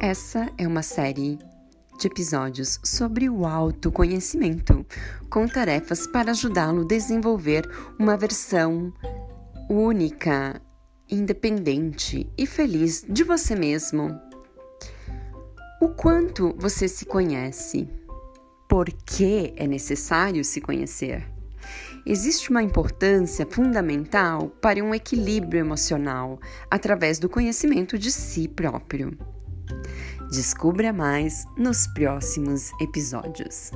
Essa é uma série de episódios sobre o autoconhecimento, com tarefas para ajudá-lo a desenvolver uma versão única, independente e feliz de você mesmo. O quanto você se conhece? Por que é necessário se conhecer? Existe uma importância fundamental para um equilíbrio emocional através do conhecimento de si próprio. Descubra mais nos próximos episódios.